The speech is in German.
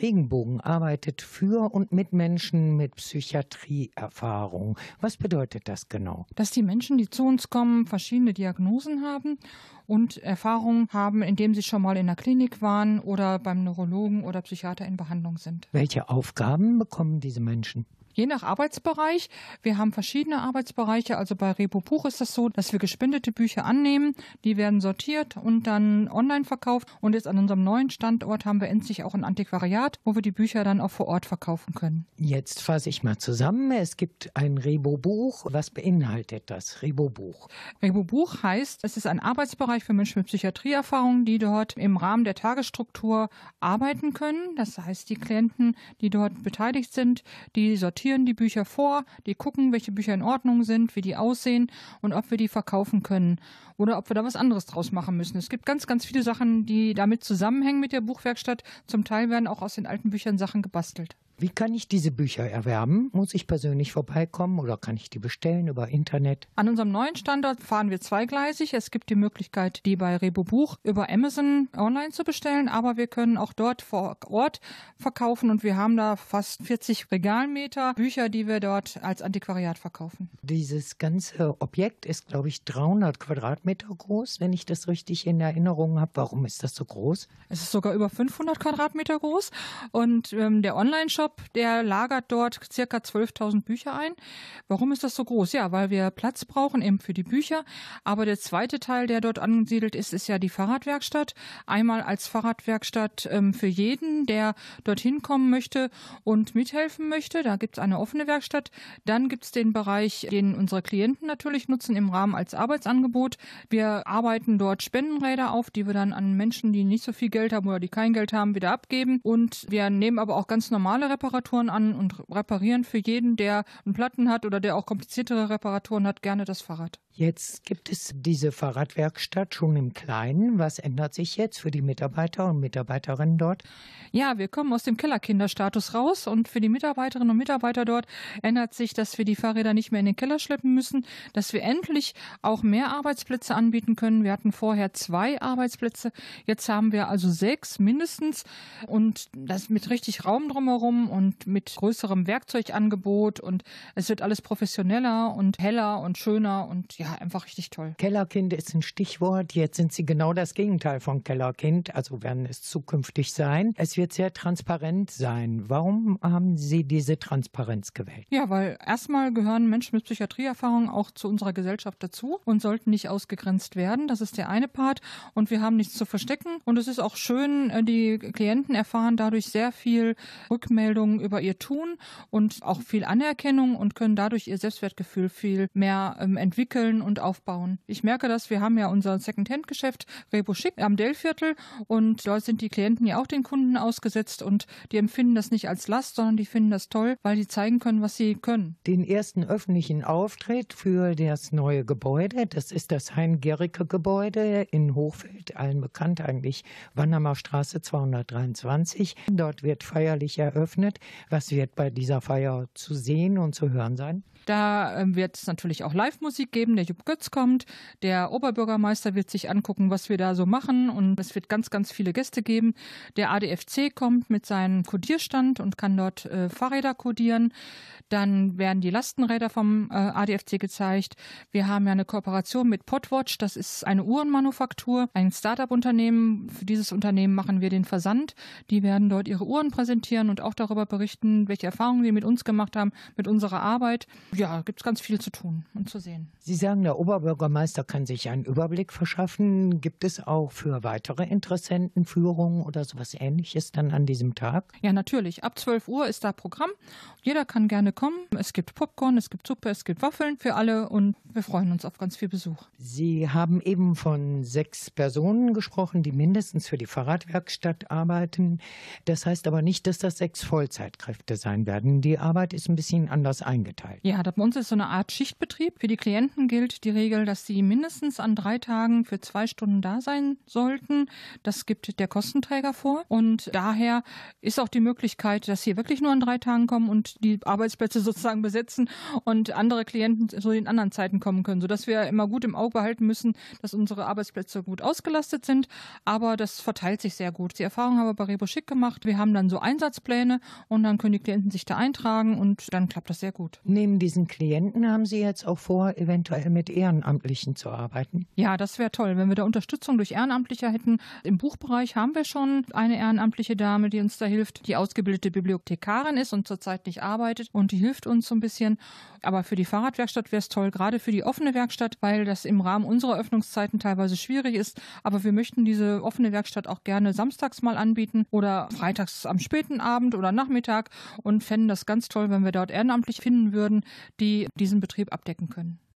Regenbogen arbeitet für und mit Menschen mit Psychiatrieerfahrung. Was bedeutet das genau? Dass die Menschen, die zu uns kommen, verschiedene Diagnosen haben und Erfahrungen haben, indem sie schon mal in der Klinik waren oder beim Neurologen oder Psychiater in Behandlung sind. Welche Aufgaben bekommen diese Menschen? Je nach Arbeitsbereich. Wir haben verschiedene Arbeitsbereiche. Also bei Repo Buch ist das so, dass wir gespendete Bücher annehmen. Die werden sortiert und dann online verkauft. Und jetzt an unserem neuen Standort haben wir endlich auch ein Antiquariat, wo wir die Bücher dann auch vor Ort verkaufen können. Jetzt fasse ich mal zusammen. Es gibt ein Rebo Buch. Was beinhaltet das Rebo Buch? Rebo Buch heißt, es ist ein Arbeitsbereich für Menschen mit Psychiatrieerfahrung, die dort im Rahmen der Tagesstruktur arbeiten können. Das heißt, die Klienten, die dort beteiligt sind, die sortieren sortieren die Bücher vor, die gucken, welche Bücher in Ordnung sind, wie die aussehen und ob wir die verkaufen können oder ob wir da was anderes draus machen müssen. Es gibt ganz, ganz viele Sachen, die damit zusammenhängen mit der Buchwerkstatt. Zum Teil werden auch aus den alten Büchern Sachen gebastelt. Wie kann ich diese Bücher erwerben? Muss ich persönlich vorbeikommen oder kann ich die bestellen über Internet? An unserem neuen Standort fahren wir zweigleisig. Es gibt die Möglichkeit, die bei Rebo Buch über Amazon online zu bestellen, aber wir können auch dort vor Ort verkaufen und wir haben da fast 40 Regalmeter Bücher, die wir dort als Antiquariat verkaufen. Dieses ganze Objekt ist, glaube ich, 300 Quadratmeter groß, wenn ich das richtig in Erinnerung habe. Warum ist das so groß? Es ist sogar über 500 Quadratmeter groß und ähm, der Online-Shop Shop, der lagert dort circa 12.000 Bücher ein. Warum ist das so groß? Ja, weil wir Platz brauchen eben für die Bücher. Aber der zweite Teil, der dort angesiedelt ist, ist ja die Fahrradwerkstatt. Einmal als Fahrradwerkstatt ähm, für jeden, der dorthin kommen möchte und mithelfen möchte. Da gibt es eine offene Werkstatt. Dann gibt es den Bereich, den unsere Klienten natürlich nutzen im Rahmen als Arbeitsangebot. Wir arbeiten dort Spendenräder auf, die wir dann an Menschen, die nicht so viel Geld haben oder die kein Geld haben, wieder abgeben. Und wir nehmen aber auch ganz normale Reparaturen an und reparieren für jeden, der einen Platten hat oder der auch kompliziertere Reparaturen hat, gerne das Fahrrad. Jetzt gibt es diese Fahrradwerkstatt schon im Kleinen. Was ändert sich jetzt für die Mitarbeiter und Mitarbeiterinnen dort? Ja, wir kommen aus dem Kellerkinderstatus raus und für die Mitarbeiterinnen und Mitarbeiter dort ändert sich, dass wir die Fahrräder nicht mehr in den Keller schleppen müssen, dass wir endlich auch mehr Arbeitsplätze anbieten können. Wir hatten vorher zwei Arbeitsplätze, jetzt haben wir also sechs mindestens und das mit richtig Raum drumherum und mit größerem Werkzeugangebot und es wird alles professioneller und heller und schöner und ja, einfach richtig toll. Kellerkind ist ein Stichwort. Jetzt sind Sie genau das Gegenteil von Kellerkind, also werden es zukünftig sein. Es wird sehr transparent sein. Warum haben Sie diese Transparenz gewählt? Ja, weil erstmal gehören Menschen mit Psychiatrieerfahrung auch zu unserer Gesellschaft dazu und sollten nicht ausgegrenzt werden. Das ist der eine Part. Und wir haben nichts zu verstecken. Und es ist auch schön, äh, die Klienten erfahren dadurch sehr viel Rückmeldungen über ihr Tun und auch viel Anerkennung und können dadurch ihr Selbstwertgefühl viel mehr ähm, entwickeln entwickeln und aufbauen. Ich merke das, wir haben ja unser Second-Hand-Geschäft Rebo Schick am Dellviertel und dort sind die Klienten ja auch den Kunden ausgesetzt und die empfinden das nicht als Last, sondern die finden das toll, weil die zeigen können, was sie können. Den ersten öffentlichen Auftritt für das neue Gebäude, das ist das Hein-Gericke-Gebäude in Hochfeld, allen bekannt eigentlich, Wannermer Straße 223. Dort wird feierlich eröffnet. Was wird bei dieser Feier zu sehen und zu hören sein? Da ähm, wird es natürlich auch Live-Musik geben. Der Jupp Götz kommt. Der Oberbürgermeister wird sich angucken, was wir da so machen. Und es wird ganz, ganz viele Gäste geben. Der ADFC kommt mit seinem Codierstand und kann dort äh, Fahrräder codieren. Dann werden die Lastenräder vom äh, ADFC gezeigt. Wir haben ja eine Kooperation mit Podwatch. Das ist eine Uhrenmanufaktur, ein Startup-Unternehmen. Für dieses Unternehmen machen wir den Versand. Die werden dort ihre Uhren präsentieren und auch darüber berichten, welche Erfahrungen sie mit uns gemacht haben, mit unserer Arbeit. Ja, gibt es ganz viel zu tun und zu sehen. Sie sagen, der Oberbürgermeister kann sich einen Überblick verschaffen. Gibt es auch für weitere Interessenten Führungen oder sowas ähnliches dann an diesem Tag? Ja, natürlich. Ab 12 Uhr ist da Programm. Jeder kann gerne kommen. Es gibt Popcorn, es gibt Suppe, es gibt Waffeln für alle und wir freuen uns auf ganz viel Besuch. Sie haben eben von sechs Personen gesprochen, die mindestens für die Fahrradwerkstatt arbeiten. Das heißt aber nicht, dass das sechs Vollzeitkräfte sein werden. Die Arbeit ist ein bisschen anders eingeteilt. Ja, Ja, bei uns ist so eine Art Schichtbetrieb. Für die Klienten gilt die Regel, dass sie mindestens an drei Tagen für zwei Stunden da sein sollten. Das gibt der Kostenträger vor. Und daher ist auch die Möglichkeit, dass sie wirklich nur an drei Tagen kommen und die Arbeitsplätze sozusagen besetzen und andere Klienten so in anderen Zeiten kommen können, sodass wir immer gut im Auge behalten müssen, dass unsere Arbeitsplätze gut ausgelastet sind. Aber das verteilt sich sehr gut. Die Erfahrung haben wir bei Rebo Schick gemacht. Wir haben dann so Einsatzpläne und dann können die Klienten sich da eintragen und dann klappt das sehr gut. Neben diesen Klienten haben Sie jetzt auch vor, eventuell mit Ehrenamtlichen zu arbeiten? Ja, das wäre toll, wenn wir da Unterstützung durch Ehrenamtliche hätten. Im Buchbereich haben wir schon eine ehrenamtliche Dame, die uns da hilft, die ausgebildete Bibliothekarin ist und zurzeit nicht arbeitet und die hilft uns so ein bisschen. Aber für die Fahrradwerkstatt wäre es toll, gerade für die offene Werkstatt, weil das im Rahmen unserer Öffnungszeiten teilweise schwierig ist. Aber wir möchten diese offene Werkstatt auch gerne samstags mal anbieten oder freitags am späten Abend oder Nachmittag und fänden das ganz toll, wenn wir dort ehrenamtlich finden würden, die diesen Betrieb abdecken können.